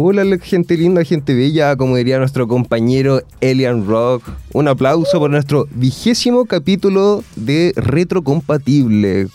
Hola, gente linda, gente bella, como diría nuestro compañero Elian Rock. Un aplauso por nuestro vigésimo capítulo de Retrocompatible.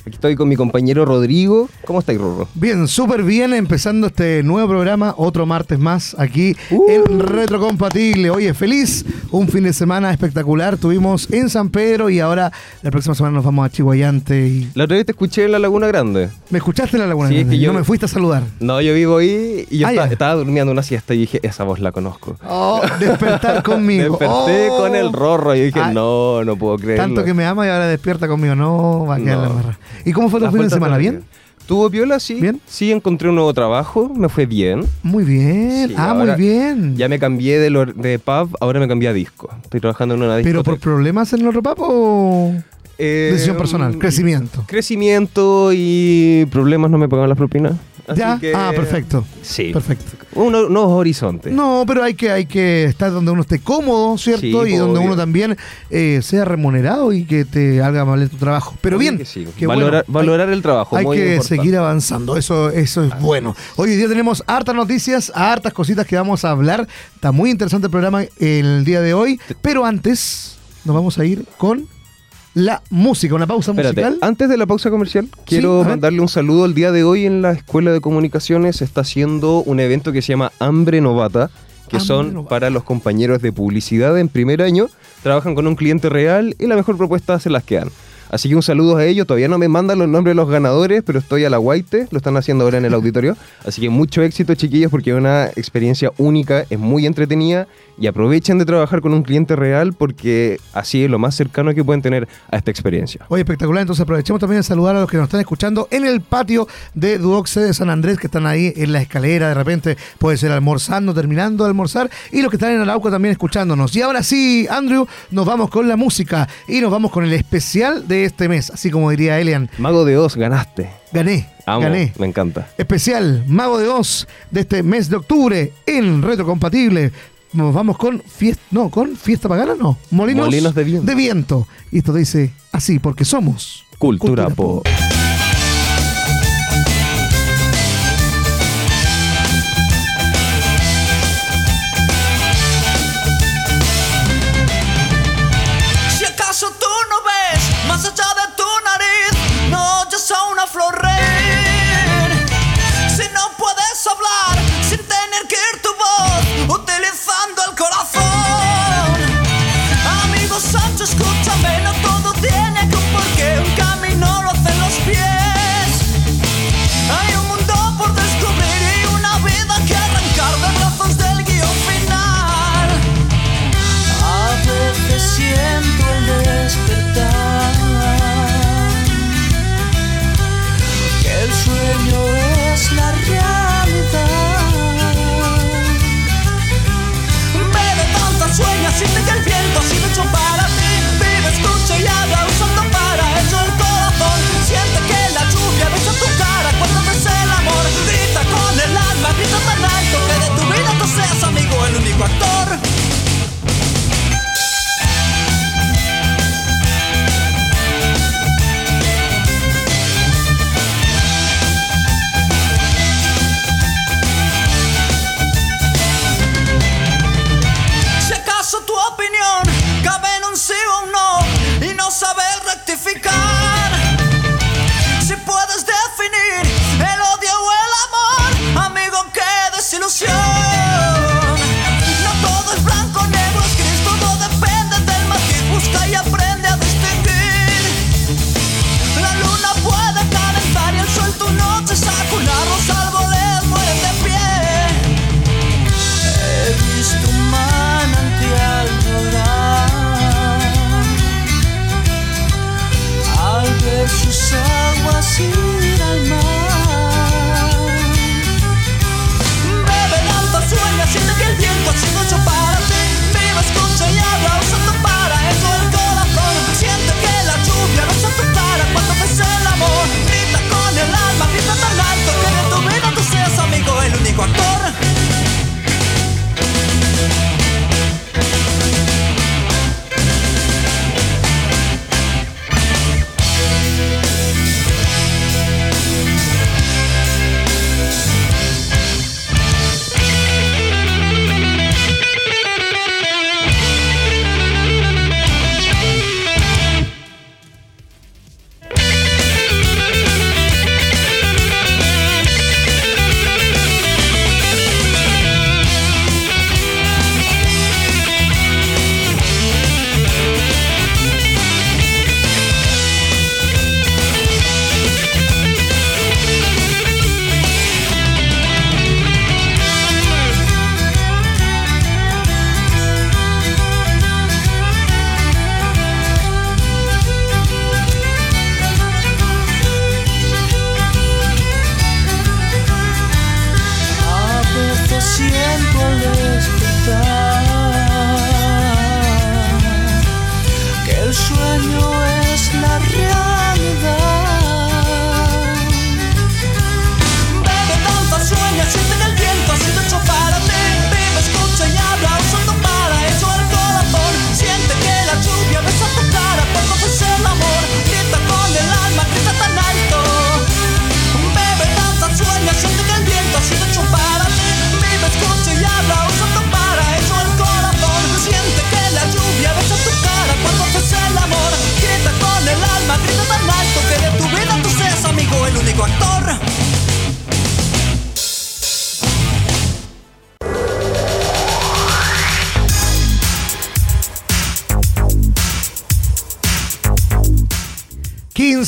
Aquí estoy con mi compañero Rodrigo. ¿Cómo estáis, Rorro? Bien, súper bien, empezando este nuevo programa, otro martes más aquí Uh. en Retrocompatible. Oye, feliz, un fin de semana espectacular. Tuvimos en San Pedro y ahora la próxima semana nos vamos a Chihuayante. Y... La otra vez te escuché en la Laguna Grande. ¿Me escuchaste en la Laguna Sí, es Grande? que yo- No me fuiste a saludar. No, yo vivo ahí y yo Ah, estaba, estaba durmiendo una siesta y dije, esa voz la conozco. Oh, despertar conmigo. Desperté Oh. con el Rorro y dije, Ay, no, no puedo creerlo. Tanto que me ama y ahora despierta conmigo. No, va a quedar No. la barra. ¿Y cómo fue tu fin de semana? ¿Bien? ¿Tuvo piola? Sí. ¿Bien? Sí, encontré un nuevo trabajo, me fue bien. Muy bien. Sí, ah, muy bien. Ya me cambié de, lo- de pub, ahora me cambié a disco. Estoy trabajando en una disco. ¿Pero por problemas en el otro papo o decisión personal? Crecimiento. Crecimiento y problemas no me pagan las propinas. Así ¿Ya? que- Ah, perfecto. Sí. Perfecto. Uno- nuevos horizontes. No, pero hay que, hay que estar donde uno esté cómodo, ¿cierto? Sí, y donde uno también eh, sea remunerado y que te haga valer tu trabajo. Pero bien, que sí. valorar, bueno. valorar el trabajo. Hay muy que importante. seguir avanzando, eso, eso es bueno. Hoy día tenemos hartas noticias, hartas cositas que vamos a hablar. Está muy interesante el programa el día de hoy, pero antes nos vamos a ir con la música, una pausa Espérate, musical. antes de la pausa comercial, quiero mandarle un saludo. El día de hoy en la Escuela de Comunicaciones se está haciendo un evento que se llama Hambre Novata, que Hambre son Novata. para los compañeros de publicidad en primer año. Trabajan con un cliente real y la mejor propuesta se las quedan. Así que un saludo a ellos. Todavía no me mandan los nombres de los ganadores, pero estoy a la guaite. Lo están haciendo ahora en el auditorio. Así que mucho éxito, chiquillos, porque es una experiencia única, es muy entretenida. Y aprovechen de trabajar con un cliente real porque así es lo más cercano que pueden tener a esta experiencia. Oye, espectacular. Entonces aprovechemos también de saludar a los que nos están escuchando en el patio de Duoxe de San Andrés, que están ahí en la escalera. De repente puede ser almorzando, terminando de almorzar. Y los que están en Arauco también escuchándonos. Y ahora sí, Andrew, nos vamos con la música y nos vamos con el especial de este mes. Así como diría Elian, Mago de Oz, ganaste. gané, Amo, gané. me encanta. Especial Mago de Oz de este mes de octubre en Retrocompatible. Nos vamos con fiesta, no, con fiesta pagana, no. Molinos, Molinos de viento. viento. Y esto dice así, porque somos Cultura, pop. Si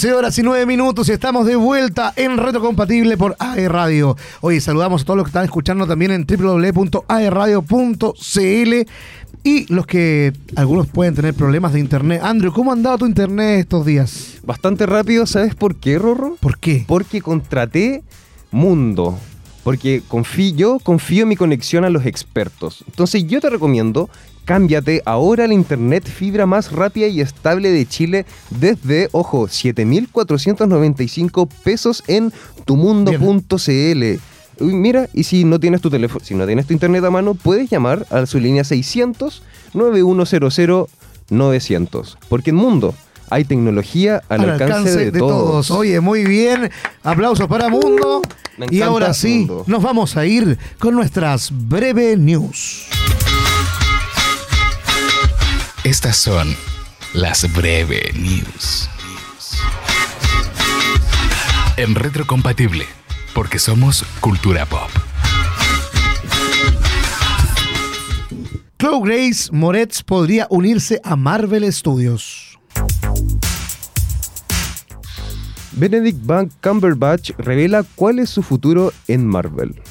15 horas y 9 minutos y estamos de vuelta en Reto Compatible por AE Radio. Hoy saludamos a todos los que están escuchando también en www.aeradio.cl y los que algunos pueden tener problemas de internet. Andrew, ¿cómo ha andado tu internet estos días? Bastante rápido, ¿sabes por qué, Rorro? ¿Por qué? Porque contraté Mundo. Porque confío, yo confío en mi conexión a los expertos. Entonces yo te recomiendo, cámbiate ahora la internet fibra más rápida y estable de Chile desde, ojo, 7.495 pesos en tumundo.cl. Mira, y si no tienes tu teléfono, si no tienes tu internet a mano, puedes llamar a su línea 600 9100 900. Porque en Mundo hay tecnología al, alcance, de, todos. Oye, muy bien. Aplausos para Mundo. Me Y ahora sí, Mundo. nos vamos a ir con nuestras breve news. Estas son las breve news. En retrocompatible, porque somos cultura pop. Chloe Grace Moretz podría unirse a Marvel Studios. Benedict Van Cumberbatch revela cuál es su futuro en Marvel.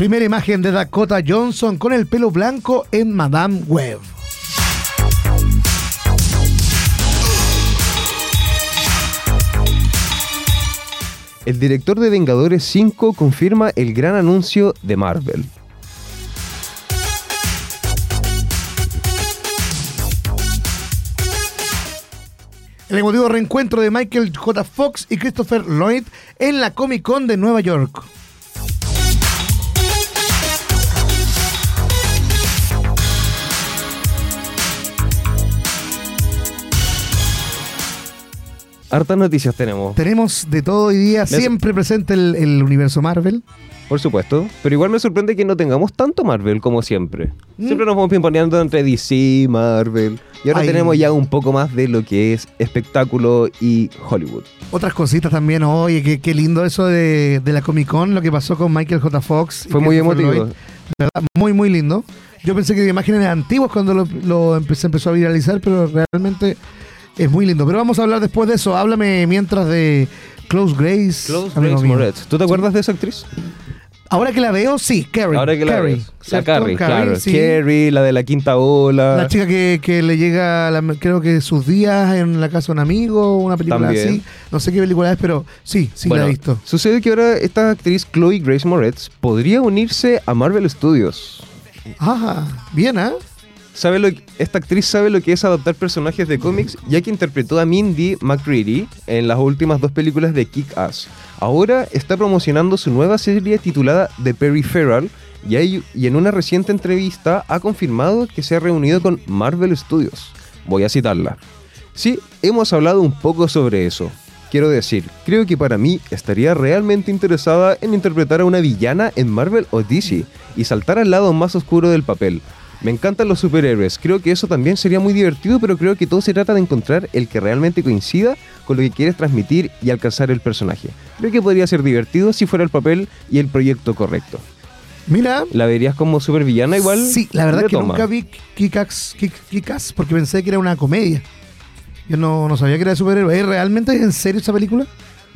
Primera imagen de Dakota Johnson con el pelo blanco en Madame Web. El director de Vengadores 5 confirma el gran anuncio de Marvel. El emotivo reencuentro de Michael J. Fox y Christopher Lloyd en la Comic Con de Nueva York. Hartas noticias tenemos, Tenemos de todo hoy día, siempre presente el, el universo Marvel. por supuesto, pero igual me sorprende que no tengamos tanto Marvel como siempre. Mm. Siempre nos vamos pimponeando entre DC, Marvel, y ahora Ay. tenemos ya un poco más de lo que es espectáculo y Hollywood. Otras cositas también, oye, qué, qué lindo eso de, de la Comic Con, lo que pasó con Michael J. Fox. Fue muy emotivo. Muy, muy lindo. Yo pensé que de imágenes antiguas cuando lo, lo empezó a viralizar, pero realmente es muy lindo. Pero vamos a hablar después de eso. Háblame mientras de Close Grace. Close Grace mío. Moretz. ¿Tú te acuerdas de esa actriz? Ahora que la veo, sí, Carrie. Ahora que la Carrie, ves. La. Carrie, claro. sí. Carrie, la de la quinta ola. La chica que, que le llega, la- creo que sus días en la casa de un amigo, una película También. así. No sé qué película es, pero sí, sí Bueno, la he visto. Sucede que ahora esta actriz Chloe Grace Moretz podría unirse a Marvel Studios. Ajá, bien, ¿ah? Sabe lo, esta actriz sabe lo que es adaptar personajes de cómics, ya que interpretó a Mindy McCready en las últimas dos películas de Kick-Ass. Ahora está promocionando su nueva serie titulada The Peripheral y, y en una reciente entrevista ha confirmado que se ha reunido con Marvel Studios. Voy a citarla. Sí, hemos hablado un poco sobre eso. Quiero decir, creo que para mí estaría realmente interesada en interpretar a una villana en Marvel o DC y saltar al lado más oscuro del papel. Me encantan los superhéroes, creo que eso también sería muy divertido, pero creo que todo se trata de encontrar el que realmente coincida con lo que quieres transmitir y alcanzar el personaje. Creo que podría ser divertido si fuera el papel y el proyecto correcto. Mira, ¿La verías como supervillana igual? sí, la verdad Le que toma. nunca vi Kick-Ass Kick- Kick-Ass porque pensé que era una comedia. Yo no, no sabía que era de superhéroe. ¿Es realmente en serio esa película?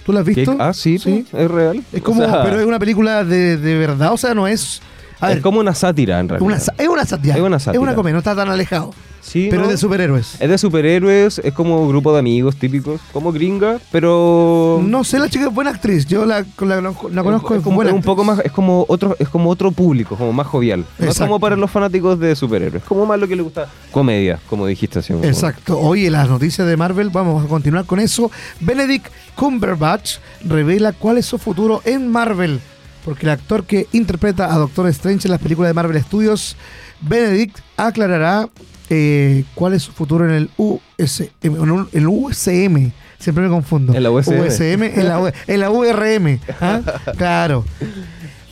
¿Tú la has visto? Ah, sí, Sí. es real. Es como, O sea, pero es una película de, de verdad, o sea, no es A ver, es como una sátira, en realidad. una es una sátira. Es una sátira. Es una comedia, no está tan alejado. Sí, pero ¿no? es de superhéroes. Es de superhéroes, es como grupo de amigos típicos, como gringa, pero... No sé, la chica es buena actriz. Yo la, la- la conozco, es, como, buena es un actriz. poco más, es como otro, es como otro público, como más jovial. No es como para los fanáticos de superhéroes, como más lo que le gusta comedia, como dijiste así. como- Exacto. Oye, las noticias de Marvel, vamos a continuar con eso. Benedict Cumberbatch revela cuál es su futuro en Marvel. Porque el actor que interpreta a Doctor Strange en las películas de Marvel Studios, Benedict, aclarará eh, cuál es su futuro en el US, en el- USM. Siempre me confundo. En la USM. USM, en la, en la URM. ¿ah? Claro.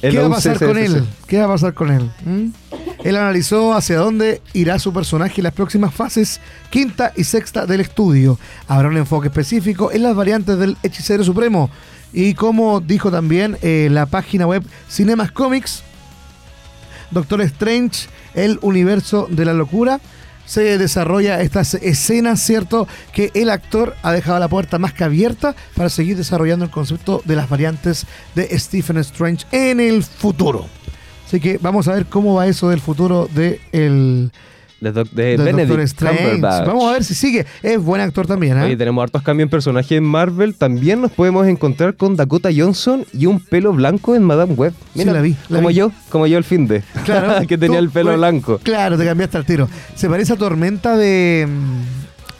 ¿Qué va a pasar con él? ¿Qué va a pasar con él? ¿Mm? Él analizó hacia dónde irá su personaje en las próximas fases, quinta y sexta del estudio. Habrá un enfoque específico en las variantes del Hechicero Supremo. Y como dijo también eh, la página web Cinemas Comics, Doctor Strange, el universo de la locura, se desarrolla estas escenas, ¿cierto? Que el actor ha dejado la puerta más que abierta para seguir desarrollando el concepto de las variantes de Stephen Strange en el futuro. Así que vamos a ver cómo va eso del futuro de el De, doc- de Benedict Doctor Strange. Cumberbatch. Vamos a ver si sigue. Es buen actor también, ¿eh? Oye, tenemos hartos cambios en personaje en Marvel. También nos podemos encontrar con Dakota Johnson y un pelo blanco en Madame Web. Sí, la vi, la como vi. yo, como yo el fin de. Claro. que tenía Tú, el pelo pues, blanco. Claro, te cambiaste al tiro. Se parece a Tormenta de,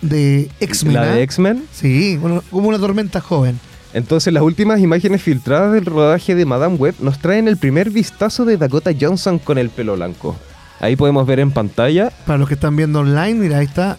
de X-Men. La de X-Men. Sí, bueno, como una tormenta joven. Entonces, las últimas imágenes filtradas del rodaje de Madame Web nos traen el primer vistazo de Dakota Johnson con el pelo blanco. Ahí podemos ver en pantalla. Para los que están viendo online, mira, ahí está.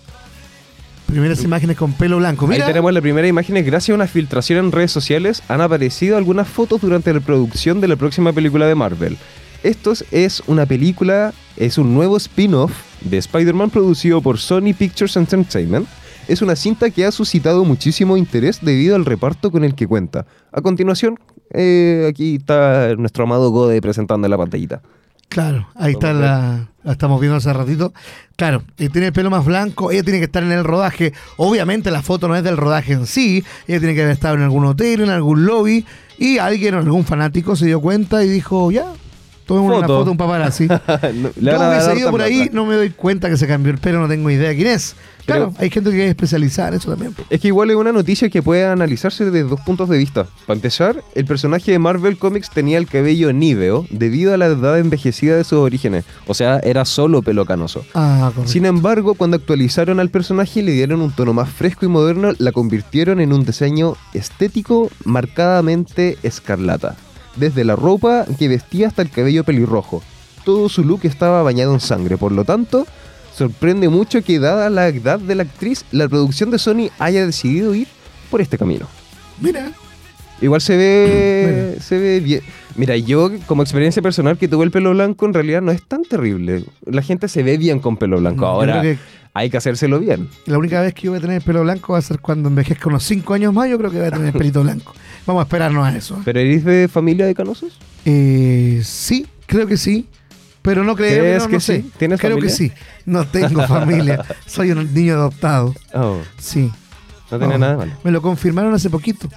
Primeras imágenes con pelo blanco. Mira, Ahí tenemos la primera imagen. Gracias a una filtración en redes sociales, han aparecido algunas fotos durante la producción de la próxima película de Marvel. Esto es una película, es un nuevo spin-off de Spider-Man producido por Sony Pictures Entertainment. Es una cinta que ha suscitado muchísimo interés debido al reparto con el que cuenta. A continuación, eh, aquí está nuestro amado Gode presentando en la pantallita. Claro, ahí está la, la estamos viendo hace ratito. Claro, eh, tiene el pelo más blanco, ella tiene que estar en el rodaje. Obviamente la foto no es del rodaje en sí, ella tiene que haber estado en algún hotel, en algún lobby, y alguien, algún fanático se dio cuenta y dijo, ya, tomemos una Foto. foto, un paparazzi. No, Yo van a dar hubiese ido harta por ahí, plata. no me doy cuenta que se cambió el pelo, no tengo idea quién es. Claro, Pero- hay gente que es especializada en eso también. Es que igual es una noticia que puede analizarse desde dos puntos de vista. Para empezar, el personaje de Marvel Comics tenía el cabello níveo debido a la edad envejecida de sus orígenes. O sea, era solo pelo canoso. Ah. Sin embargo, cuando actualizaron al personaje y le dieron un tono más fresco y moderno, la convirtieron en un diseño estético marcadamente escarlata. Desde la ropa que vestía hasta el cabello pelirrojo. Todo su look estaba bañado en sangre, por lo tanto, sorprende mucho que dada la edad de la actriz, la producción de Sony haya decidido ir por este camino. Mira, Igual se ve, se ve bien. Mira, yo como experiencia personal que tuve el pelo blanco, en realidad no es tan terrible. La gente se ve bien con pelo blanco. Yo Ahora que- hay que hacérselo bien. la única vez que yo voy a tener el pelo blanco va a ser cuando envejezca unos 5 años más, yo creo que voy a tener el pelito blanco. Vamos a esperarnos a eso. ¿Pero eres de familia de canosos? Eh, sí, creo que sí. Pero no creo ¿Crees no, que no sé. sí? ¿Tienes creo familia? que sí. No tengo familia. Soy un niño adoptado. Oh, Sí. no tiene Oh, nada de malo. Me lo confirmaron hace poquito.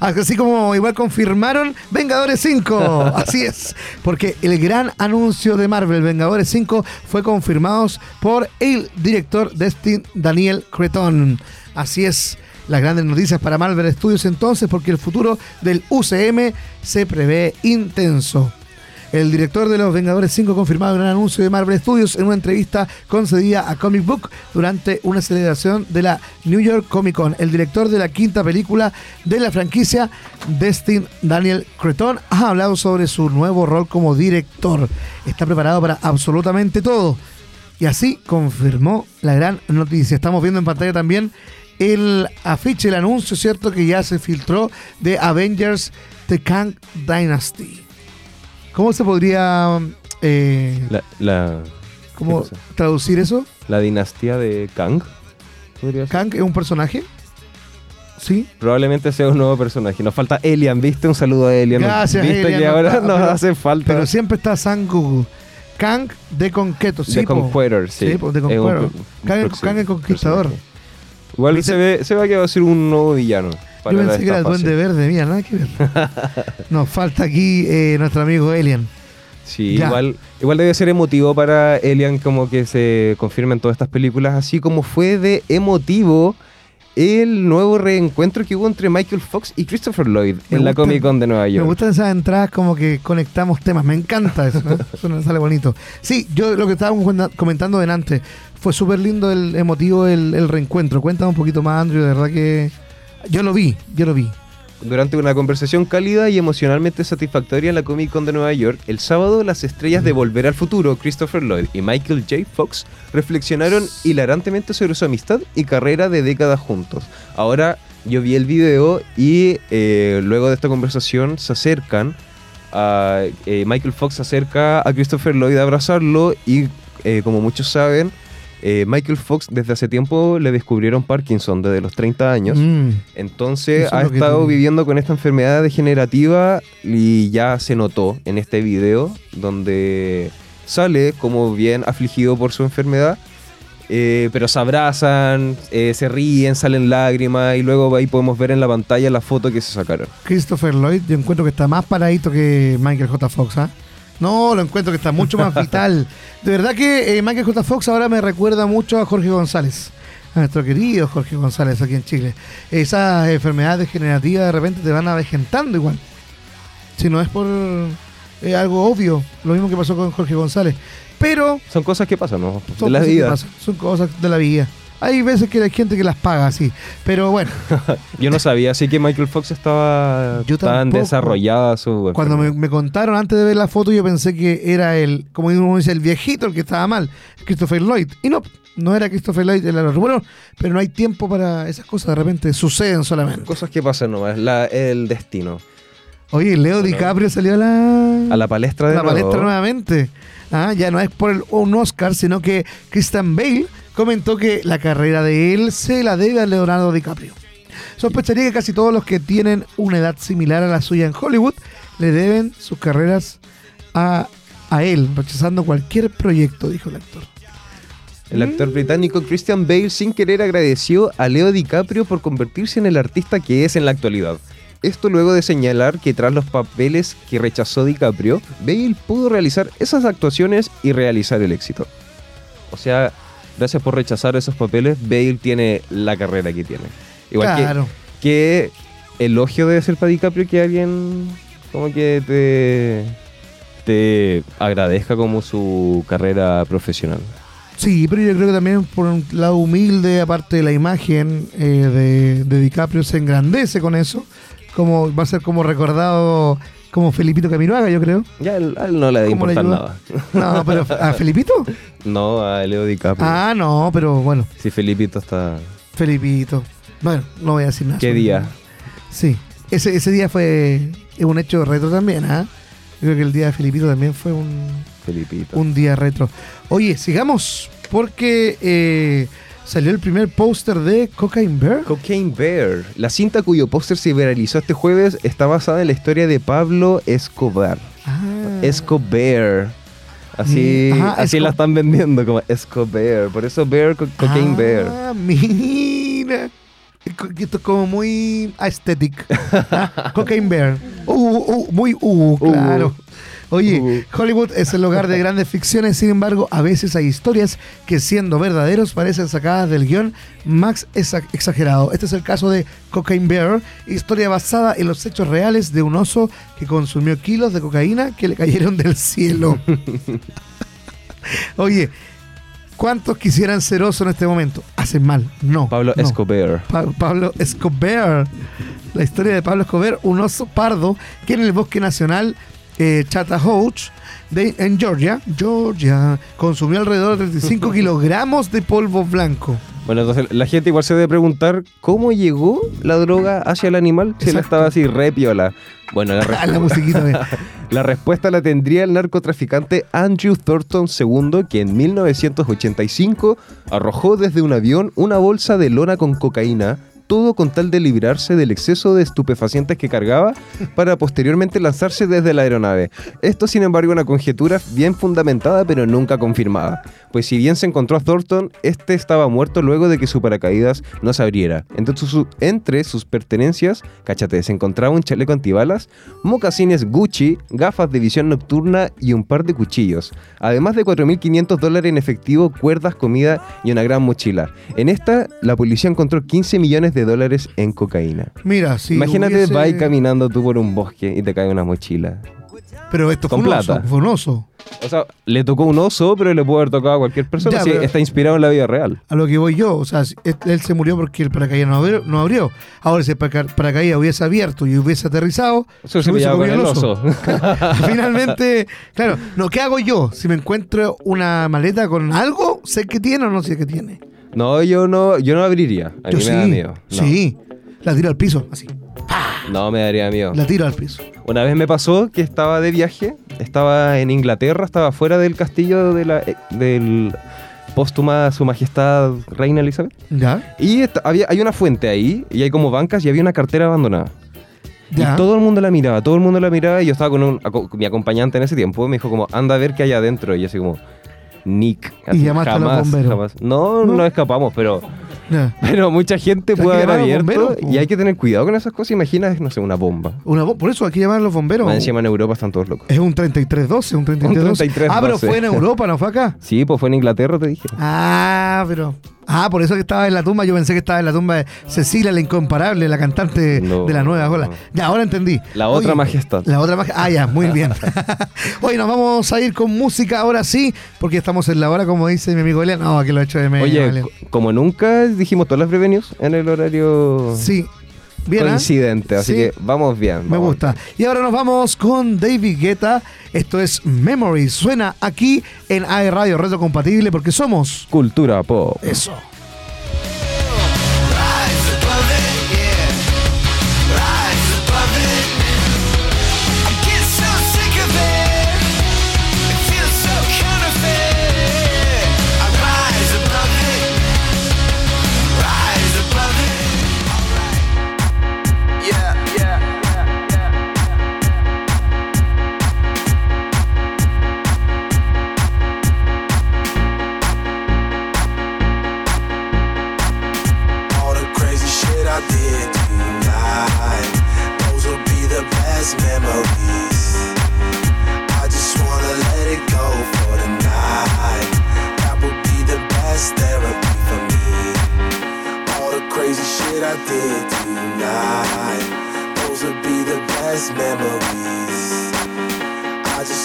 Así como igual confirmaron Vengadores 5. Así es. Porque el gran anuncio de Marvel Vengadores 5 fue confirmado por el director Destin Daniel Creton. Así es. Las grandes noticias para Marvel Studios entonces porque el futuro del UCM se prevé intenso. El director de Los Vengadores 5 confirmado en un anuncio de Marvel Studios en una entrevista concedida a Comic Book durante una celebración de la New York Comic Con. El director de la quinta película de la franquicia, Destin Daniel Creton, ha hablado sobre su nuevo rol como director. Está preparado para absolutamente todo. Y así confirmó la gran noticia. Estamos viendo en pantalla también el afiche, el anuncio, ¿cierto? Que ya se filtró de Avengers The Kang Dynasty. ¿Cómo se podría eh, La, la, cómo traducir eso? la dinastía de Kang. ¿Kang es un personaje? Sí. Probablemente sea un nuevo personaje. Nos falta Elian, ¿viste? Un saludo a Elian. Gracias, ¿Viste Elian, que no ahora está, nos pero- hace falta? Pero siempre está San Google. Kang de Conqueto, sí. Po. Conqueror, sí. Sí, un Conqueror. Kang, Kang el Conquistador. personaje. Igual ¿Viste? se ve, se ve que va a ser un nuevo villano. para Yo pensé que era el. Duende Verde, mira, nada que ver. Nos falta aquí eh, nuestro amigo Elian. Sí, Ya. igual, igual debe ser emotivo para Elian como que se confirmen todas estas películas, así como fue de emotivo el nuevo reencuentro que hubo entre Michael Fox y Christopher Lloyd Me en la gustan- Comic Con de Nueva Me York. gustan esas entradas como que conectamos temas, me encanta eso, ¿no? eso nos sale bonito. Sí, yo lo que estábamos comentando delante, fue súper lindo el emotivo el, el reencuentro. Cuéntame un poquito más, Andrew, de verdad que yo lo vi, yo lo vi. Durante una conversación cálida y emocionalmente satisfactoria en la Comic Con de Nueva York, el sábado las estrellas de Volver al Futuro, Christopher Lloyd y Michael J. Fox, reflexionaron hilarantemente sobre su amistad y carrera de décadas juntos. Ahora yo vi el video y eh, luego de esta conversación se acercan, a, eh, Michael Fox se acerca a Christopher Lloyd a abrazarlo y eh, como muchos saben, eh, Michael Fox desde hace tiempo le descubrieron Parkinson desde los 30 años. Mm. Entonces Eso ha es lo que estado viviendo con esta enfermedad degenerativa y ya se notó en este video donde sale como bien afligido por su enfermedad, eh, pero se abrazan, eh, se ríen, salen lágrimas y luego ahí podemos ver en la pantalla la foto que se sacaron. Christopher Lloyd, yo encuentro que está más paradito que Michael J. Fox, ¿ah? No, lo encuentro que está mucho más vital. De verdad que eh, Michael J. Fox ahora me recuerda mucho a Jorge González. A nuestro querido Jorge González aquí en Chile. Esas enfermedades degenerativas de repente te van avejentando igual. Si no es por eh, algo obvio, lo mismo que pasó con Jorge González. Pero Son cosas que pasan, ¿no? son de la vida. pasan, son cosas de la vida. Hay veces que hay gente que las paga así. Pero bueno, Yo no sabía, así que Michael Fox estaba Yo tan tampoco. desarrollada su Cuando me, contaron antes de ver la foto, yo pensé que era el, como uno dice, el viejito el que estaba mal, Christopher Lloyd. Y no, no era Christopher Lloyd el. Bueno, pero no hay tiempo para esas cosas, de repente suceden solamente. Cosas que pasan nomás, la- el destino. Oye, Leo Bueno. DiCaprio salió a la, A la palestra de la nuevo. palestra nuevamente. Ah, ya no es por el- un Oscar, sino que Christian Bale comentó que la carrera de él se la debe a Leonardo DiCaprio. Sospecharía que casi todos los que tienen una edad similar a la suya en Hollywood le deben sus carreras a, a él, rechazando cualquier proyecto, dijo el actor. El actor británico Christian Bale sin querer agradeció a Leo DiCaprio por convertirse en el artista que es en la actualidad. Esto luego de señalar que tras los papeles que rechazó DiCaprio, Bale pudo realizar esas actuaciones y realizar el éxito. O sea, gracias por rechazar esos papeles, Bale tiene la carrera que tiene. Igual que- claro. que, elogio debe ser para DiCaprio que alguien como que te, te agradezca como su carrera profesional. Sí, pero yo creo que también por un lado humilde, aparte de la imagen eh, de, de DiCaprio, se engrandece con eso. Como va a ser como recordado como Felipito Camiroaga, yo creo. Ya a él, a él no le da ¿Cómo le importar nada. No, pero ¿a Felipito? No, a Leo DiCaprio. Ah, no, pero bueno, Si Felipito está... Felipito. Bueno, no voy a decir nada. ¿Qué día? Sí, ese, ese día fue un hecho retro también, ¿ah? Yo creo que el día de Felipito también fue un, Felipito. un día retro. Oye, sigamos, porque eh, salió el primer póster de Cocaine Bear. Cocaine Bear. La cinta cuyo póster se viralizó este jueves está basada en la historia de Pablo Escobar. Ah. Escobar. Así, Mm, ajá, así Esco- la están vendiendo como Escobar. Por eso Bear, co- Cocaine Bear. Ah, mira. Co- Esto es como muy aesthetic. Ah, Cocaine Bear. Uh, uh, muy uh, claro. Oye, Uh. Hollywood es el hogar de grandes ficciones, sin embargo, a veces hay historias que siendo verdaderos parecen sacadas del guion más exa- exagerado. Este es el caso de Cocaine Bear, historia basada en los hechos reales de un oso que consumió kilos de cocaína que le cayeron del cielo. Oye, ¿cuántos quisieran ser oso en este momento? Hacen mal, no. Pablo no. Escobar. Pa- Pablo Escobar. La historia de Pablo Escobar, un oso pardo que en el bosque nacional eh, Chattahoochee de, en Georgia, Georgia, consumió alrededor de 35 kilogramos de polvo blanco. Bueno, entonces la gente igual se debe preguntar cómo llegó la droga hacia el animal si él estaba así re piola. Bueno, la, la musiquita la respuesta la tendría el narcotraficante Andrew Thornton II, que en 1985 arrojó desde un avión una bolsa de lona con cocaína, todo con tal de librarse del exceso de estupefacientes que cargaba para posteriormente lanzarse desde la aeronave. Esto, sin embargo, una conjetura bien fundamentada pero nunca confirmada, pues si bien se encontró a Thornton, este estaba muerto luego de que su paracaídas no se abriera. Entonces, entre sus pertenencias, cáchate, se encontraba un chaleco antibalas, mocasines Gucci, gafas de visión nocturna y un par de cuchillos, además de 4.500 dólares en efectivo, cuerdas, comida y una gran mochila. En esta, la policía encontró 15 millones de dólares en cocaína. Mira, si Imagínate, hubiese- vas caminando tú por un bosque y te cae una mochila. Pero esto fue con un oso, fue un oso. O sea, le tocó un oso, pero le pudo haber tocado a cualquier persona. Ya, está inspirado en la vida real. A lo que voy yo, o sea, él se murió porque el paracaídas no abrió. No abrió. Ahora, si el paraca- paracaídas hubiese abierto y hubiese aterrizado, Eso se hubiese con comido el oso. Finalmente, claro, no, ¿qué hago yo? Si me encuentro una maleta con algo, sé que tiene o no sé qué tiene. No, yo no, yo no abriría. A yo mí sí, me da miedo. No, sí. La tiro al piso, así. no me daría miedo. La tiro al piso. Una vez me pasó que estaba de viaje, estaba en Inglaterra, estaba fuera del castillo de la, eh, del póstuma Su Majestad Reina Elizabeth. ¿Ya? Y esta- había, hay una fuente ahí, y hay como bancas, y había una cartera abandonada. ¿Ya? Y todo el mundo la miraba, todo el mundo la miraba, y yo estaba con un, mi acompañante en ese tiempo, me dijo como, anda a ver qué hay adentro, y yo así como, Nick. Y así, llamaste a los jamás, bomberos. jamás. No, No. no, escapamos, pero, pero mucha gente puede haber abierto, bomberos, y hay que tener cuidado con esas cosas, imagina, no sé, una bomba. Una bo- por eso aquí llaman a los bomberos. Encima en Europa están todos locos. Es un 3312, un 3312. 3312. Ah, pero fue en Europa, ¿no fue acá? Sí, pues fue en Inglaterra, te dije. Ah, pero. Ah, por eso que estaba en la tumba. Yo pensé que estaba en la tumba de Cecilia, la incomparable, la cantante No. de la nueva ola. Ya, ahora entendí. La otra majestad. La otra majestad. Ah, ya, muy bien. Hoy nos vamos a ir con música ahora sí, porque estamos en la hora, como dice mi amigo Elian. No, que lo he hecho de medio. Oye, Elian. como nunca dijimos todas las prevenios en el horario Sí. Bien, coincidente, así Sí. que vamos bien. Me vamos gusta. Y ahora nos vamos con David Guetta. Esto es Memory. Suena aquí en AE Radio Reto Compatible porque somos Cultura pop. eso.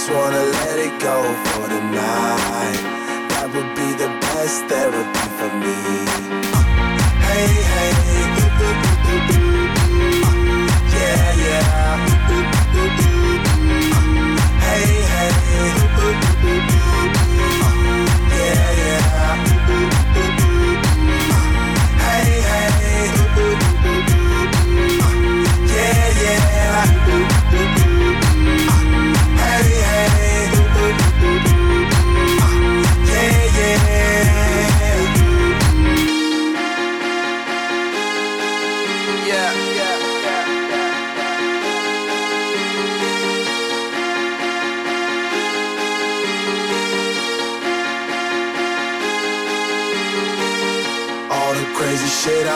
Just wanna let it go for the night. That would be the best therapy for me. Hey, hey, ooh. Uh, yeah, yeah.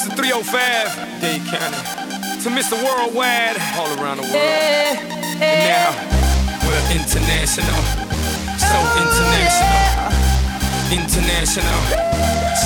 Mr. 305, Dade County, to Mr. Worldwide, all around the world. Yeah, yeah. And now we're international, so oh, international, international.